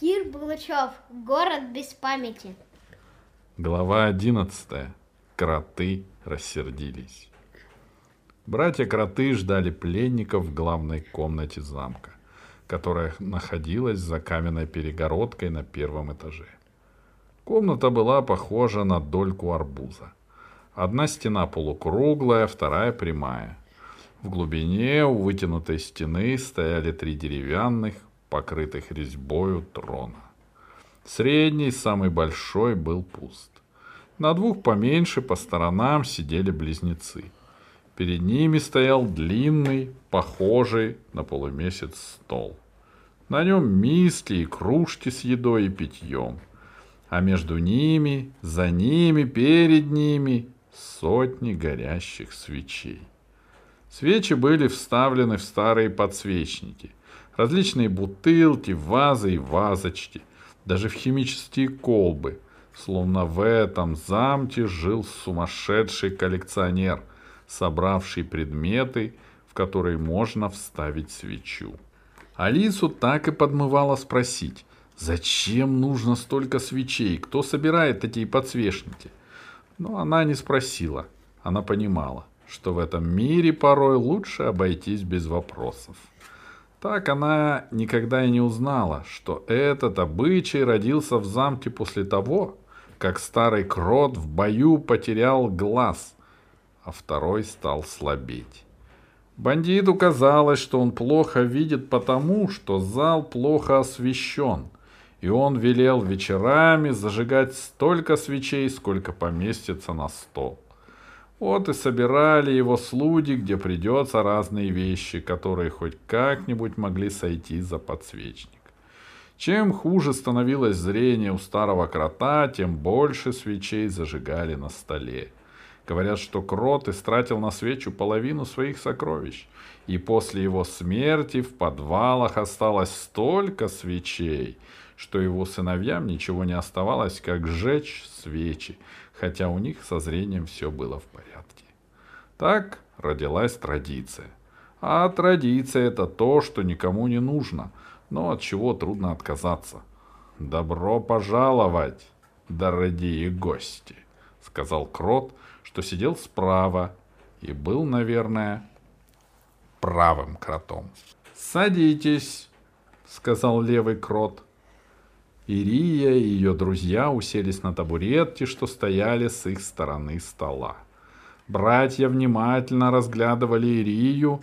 Кир Булычев. Город без памяти. Глава одиннадцатая. Кроты рассердились. Братья-кроты ждали пленников в главной комнате замка, которая находилась за каменной перегородкой на первом этаже. Комната была похожа на дольку арбуза. Одна стена полукруглая, вторая прямая. В глубине у вытянутой стены стояли три деревянных, покрытых резьбою трона. Средний, самый большой, был пуст. На двух поменьше по сторонам сидели близнецы. Перед ними стоял длинный, похожий на полумесяц стол. На нем миски и кружки с едой и питьем. А между ними, за ними, перед ними сотни горящих свечей. Свечи были вставлены в старые подсвечники. Различные бутылки, вазы и вазочки, даже в химические колбы. Словно в этом замке жил сумасшедший коллекционер, собравший предметы, в которые можно вставить свечу. Алису так и подмывало спросить, зачем нужно столько свечей, кто собирает такие подсвечники? Но она не спросила, она понимала, что в этом мире порой лучше обойтись без вопросов. Так она никогда и не узнала, что этот обычай родился в замке после того, как старый крот в бою потерял глаз, а второй стал слабеть. Бандиту казалось, что он плохо видит потому, что зал плохо освещен, и он велел вечерами зажигать столько свечей, сколько поместится на стол. Вот и собирали его слуги, где придется разные вещи, которые хоть как-нибудь могли сойти за подсвечник. Чем хуже становилось зрение у старого крота, тем больше свечей зажигали на столе. Говорят, что крот истратил на свечу половину своих сокровищ, и после его смерти в подвалах осталось столько свечей, что его сыновьям ничего не оставалось, как сжечь свечи, хотя у них со зрением все было в порядке. Так родилась традиция. А традиция это то, что никому не нужно, но от чего трудно отказаться. «Добро пожаловать, дорогие гости», — сказал Крот, что сидел справа и был, наверное, правым кротом. «Садитесь», — сказал левый крот. Ирия и ее друзья уселись на табуретки, что стояли с их стороны стола. Братья внимательно разглядывали Ирию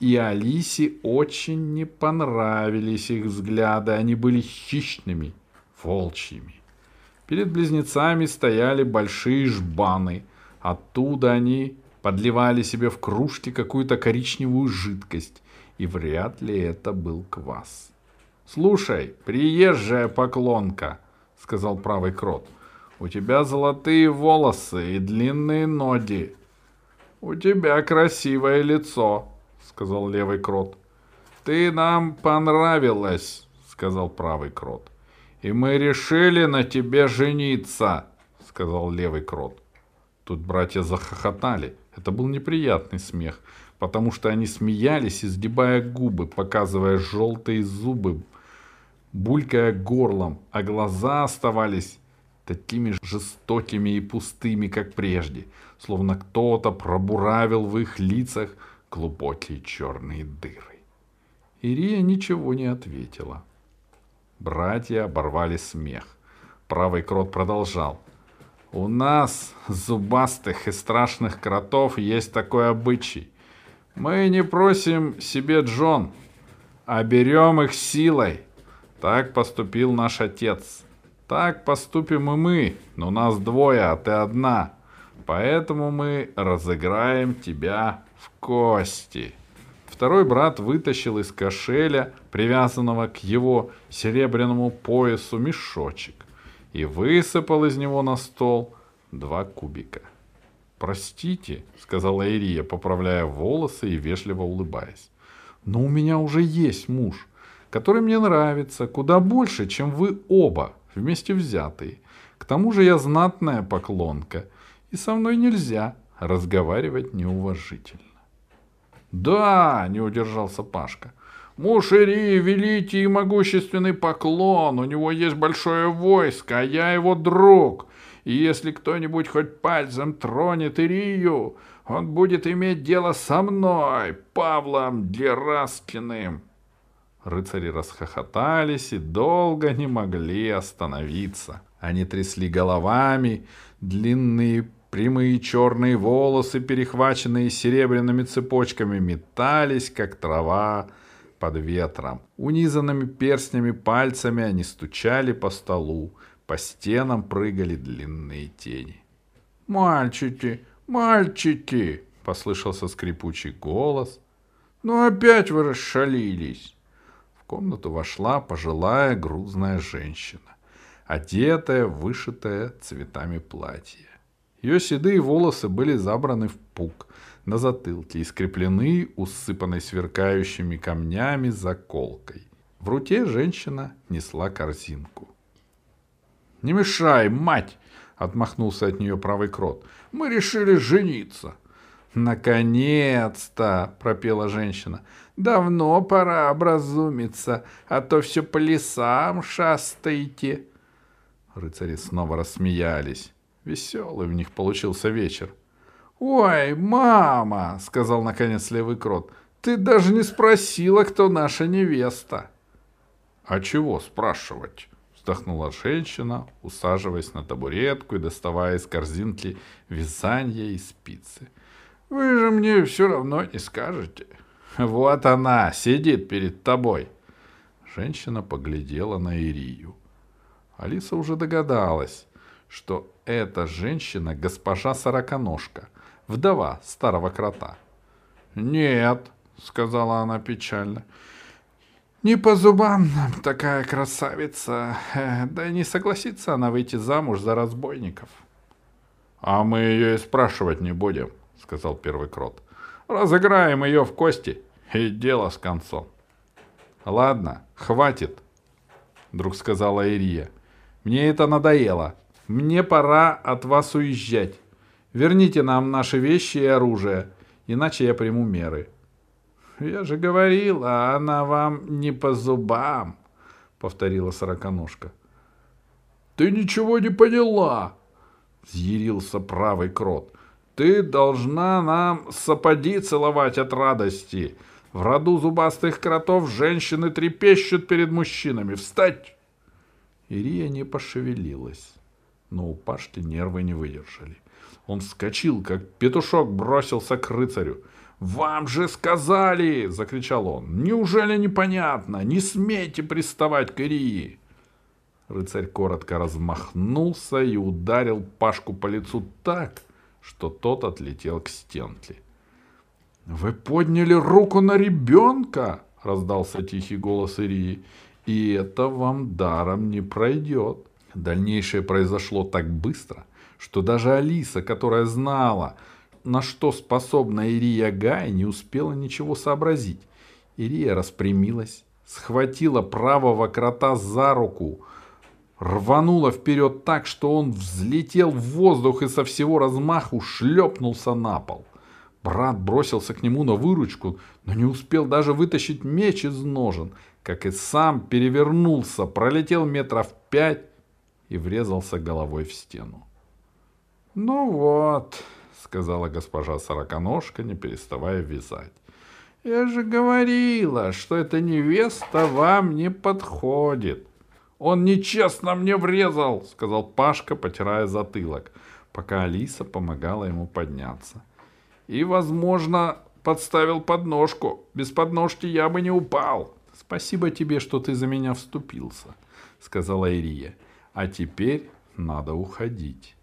и Алисе очень не понравились их взгляды, они были хищными, волчьими. Перед близнецами стояли большие жбаны. Оттуда они подливали себе в кружки какую-то коричневую жидкость, и вряд ли это был квас. «Слушай, приезжая поклонка», — сказал правый крот, — «у тебя золотые волосы и длинные ноги. У тебя красивое лицо, сказал левый крот. Ты нам понравилась, сказал правый крот. И мы решили на тебе жениться, сказал левый крот. Тут братья захохотали. Это был неприятный смех, потому что они смеялись, изгибая губы, показывая желтые зубы, булькая горлом, а глаза оставались такими жестокими и пустыми, как прежде, словно кто-то пробуравил в их лицах глубокие черные дыры. Ирия ничего не ответила. Братья оборвали смех. Правый крот продолжал. «У нас, зубастых и страшных кротов, есть такой обычай. Мы не просим себе Джон, а берем их силой. Так поступил наш отец. Так поступим и мы, но нас двое, а ты одна. Поэтому мы разыграем тебя в кости. Второй брат вытащил из кошеля, привязанного к его серебряному поясу, мешочек и высыпал из него на стол два кубика. «Простите», — сказала Ирия, поправляя волосы и вежливо улыбаясь, «но у меня уже есть муж, который мне нравится куда больше, чем вы оба вместе взятые. К тому же я знатная поклонка, и со мной нельзя разговаривать неуважительно. «Да!» — не удержался Пашка. Муж Ирии великий и могущественный поклон, у него есть большое войско, а я его друг. И если кто-нибудь хоть пальцем тронет Ирию, он будет иметь дело со мной, Павлом Дераскиным. Рыцари расхохотались и долго не могли остановиться. Они трясли головами, длинные прямые черные волосы, перехваченные серебряными цепочками, метались, как трава под ветром. Унизанными перстнями пальцами они стучали по столу, по стенам прыгали длинные тени. «Мальчики, мальчики!» — послышался скрипучий голос. «Ну опять вы расшалились!» Комнату вошла пожилая грузная женщина, одетая, вышитая цветами платье. Ее седые волосы были забраны в пук на затылке и скреплены усыпанной сверкающими камнями заколкой. В руке женщина несла корзинку. «Не мешай, мать!» — отмахнулся от нее правый крот. «Мы решили жениться». «Наконец-то!» — пропела женщина. «Давно пора образумиться, а то все по лесам шастаете». Рыцари снова рассмеялись. Веселый у них получился вечер. «Ой, мама!» — сказал наконец левый крот. «Ты даже не спросила, кто наша невеста». «А чего спрашивать?» — вздохнула женщина, усаживаясь на табуретку и доставая из корзинки вязание и спицы. «Вы же мне все равно не скажете». «Вот она, сидит перед тобой». Женщина поглядела на Ирию. Алиса уже догадалась, что эта женщина госпожа Сороконожка, вдова старого крота. «Нет», — сказала она печально, — «не по зубам нам такая красавица, э, да и не согласится она выйти замуж за разбойников». «А мы ее и спрашивать не будем», — сказал первый крот. «Разыграем ее в кости, и дело с концом». «Ладно, хватит», — вдруг сказала Ирия. «Мне это надоело. Мне пора от вас уезжать. Верните нам наши вещи и оружие, иначе я приму меры. Я же говорила, она вам не по зубам, повторила сороконожка. Ты ничего не поняла, взъярился правый крот. Ты должна нам сапоги целовать от радости. В роду зубастых кротов женщины трепещут перед мужчинами. Встать! Ирия не пошевелилась но у Пашки нервы не выдержали. Он вскочил, как петушок бросился к рыцарю. «Вам же сказали!» — закричал он. «Неужели непонятно? Не смейте приставать к Ирии!» Рыцарь коротко размахнулся и ударил Пашку по лицу так, что тот отлетел к стенке. «Вы подняли руку на ребенка!» — раздался тихий голос Ирии. «И это вам даром не пройдет!» Дальнейшее произошло так быстро, что даже Алиса, которая знала, на что способна Ирия Гай, не успела ничего сообразить. Ирия распрямилась, схватила правого крота за руку, рванула вперед так, что он взлетел в воздух и со всего размаху шлепнулся на пол. Брат бросился к нему на выручку, но не успел даже вытащить меч из ножен, как и сам перевернулся, пролетел метров пять и врезался головой в стену. «Ну вот», — сказала госпожа Сороконожка, не переставая вязать. «Я же говорила, что эта невеста вам не подходит». «Он нечестно мне врезал», — сказал Пашка, потирая затылок, пока Алиса помогала ему подняться. «И, возможно, подставил подножку. Без подножки я бы не упал». «Спасибо тебе, что ты за меня вступился», — сказала Ирия. А теперь надо уходить.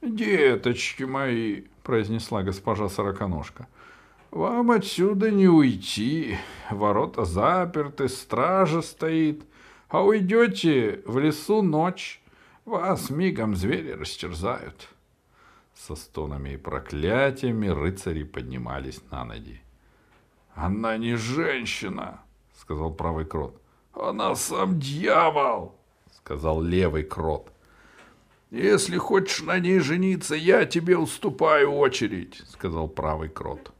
«Деточки мои», — произнесла госпожа Сороконожка, — «вам отсюда не уйти. Ворота заперты, стража стоит. А уйдете в лесу ночь, вас мигом звери растерзают». Со стонами и проклятиями рыцари поднимались на ноги. «Она не женщина», — сказал правый крот. «Она сам дьявол!» сказал левый крот. «Если хочешь на ней жениться, я тебе уступаю очередь», — сказал правый крот.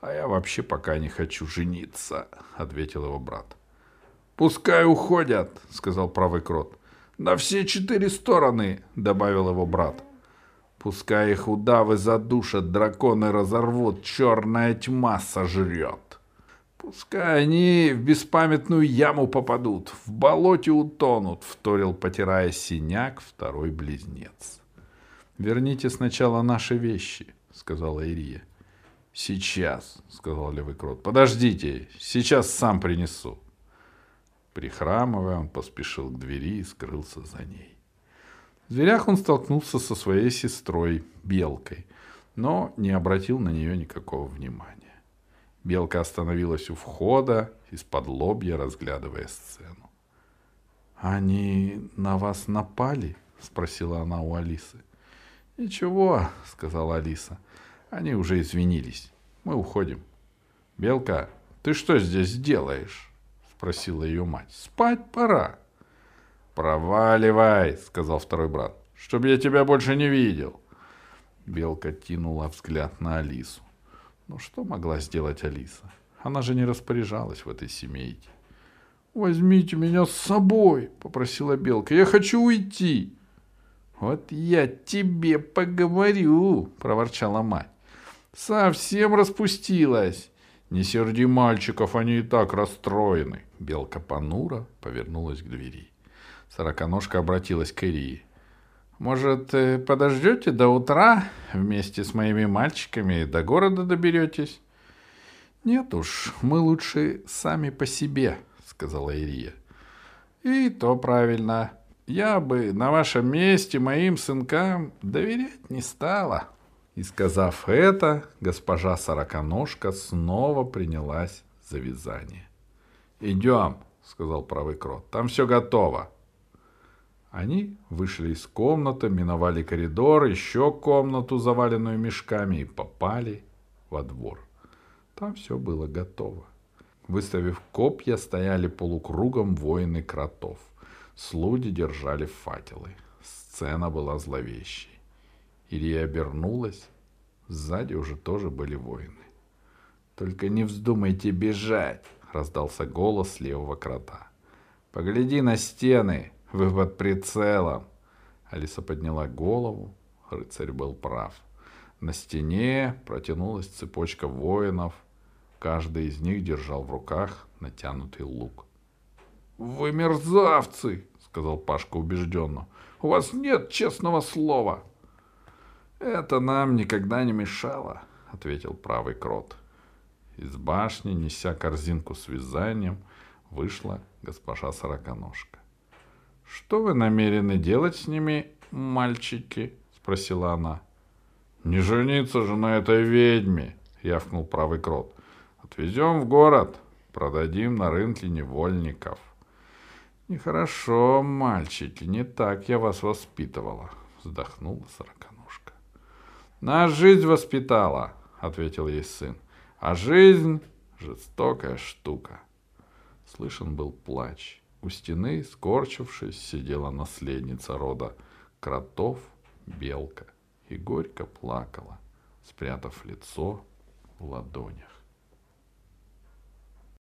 А я вообще пока не хочу жениться, ответил его брат. Пускай уходят, сказал правый крот. На все четыре стороны, добавил его брат. Пускай их удавы задушат, драконы разорвут, черная тьма сожрет. Пускай они в беспамятную яму попадут, в болоте утонут, вторил, потирая синяк, второй близнец. Верните сначала наши вещи, сказала Ирия. Сейчас, сказал левый крот. Подождите, сейчас сам принесу. Прихрамывая, он поспешил к двери и скрылся за ней. В дверях он столкнулся со своей сестрой, Белкой, но не обратил на нее никакого внимания. Белка остановилась у входа, из-под лобья разглядывая сцену. «Они на вас напали?» — спросила она у Алисы. «Ничего», — сказала Алиса. «Они уже извинились. Мы уходим». «Белка, ты что здесь делаешь?» — спросила ее мать. «Спать пора». «Проваливай», — сказал второй брат, — «чтобы я тебя больше не видел». Белка кинула взгляд на Алису. Но что могла сделать Алиса? Она же не распоряжалась в этой семейке. «Возьмите меня с собой», — попросила Белка. «Я хочу уйти». «Вот я тебе поговорю», — проворчала мать. «Совсем распустилась». «Не серди мальчиков, они и так расстроены». Белка понура повернулась к двери. Сороконожка обратилась к Ирии. «Может, э, подождете до утра вместе с моими мальчиками и до города доберетесь?» «Нет уж, мы лучше сами по себе», — сказала Ирия. «И то правильно. Я бы на вашем месте моим сынкам доверять не стала». И сказав это, госпожа Сороконожка снова принялась за вязание. «Идем», — сказал правый крот, — «там все готово». Они вышли из комнаты, миновали коридор, еще комнату, заваленную мешками, и попали во двор. Там все было готово. Выставив копья, стояли полукругом воины кротов. Слуги держали факелы. Сцена была зловещей. Ирия обернулась. Сзади уже тоже были воины. «Только не вздумайте бежать!» — раздался голос левого крота. «Погляди на стены!» Вы под прицелом. Алиса подняла голову. Рыцарь был прав. На стене протянулась цепочка воинов. Каждый из них держал в руках натянутый лук. «Вы мерзавцы!» — сказал Пашка убежденно. «У вас нет честного слова!» «Это нам никогда не мешало», — ответил правый крот. Из башни, неся корзинку с вязанием, вышла госпожа Сороконожка. «Что вы намерены делать с ними, мальчики?» — спросила она. «Не жениться же на этой ведьме!» — явкнул правый крот. «Отвезем в город, продадим на рынке невольников». «Нехорошо, мальчики, не так я вас воспитывала», — вздохнула сороконожка. «Нас жизнь воспитала», — ответил ей сын. «А жизнь — жестокая штука». Слышен был плач. У стены, скорчившись, сидела наследница рода кротов, белка, и горько плакала, спрятав лицо в ладонях.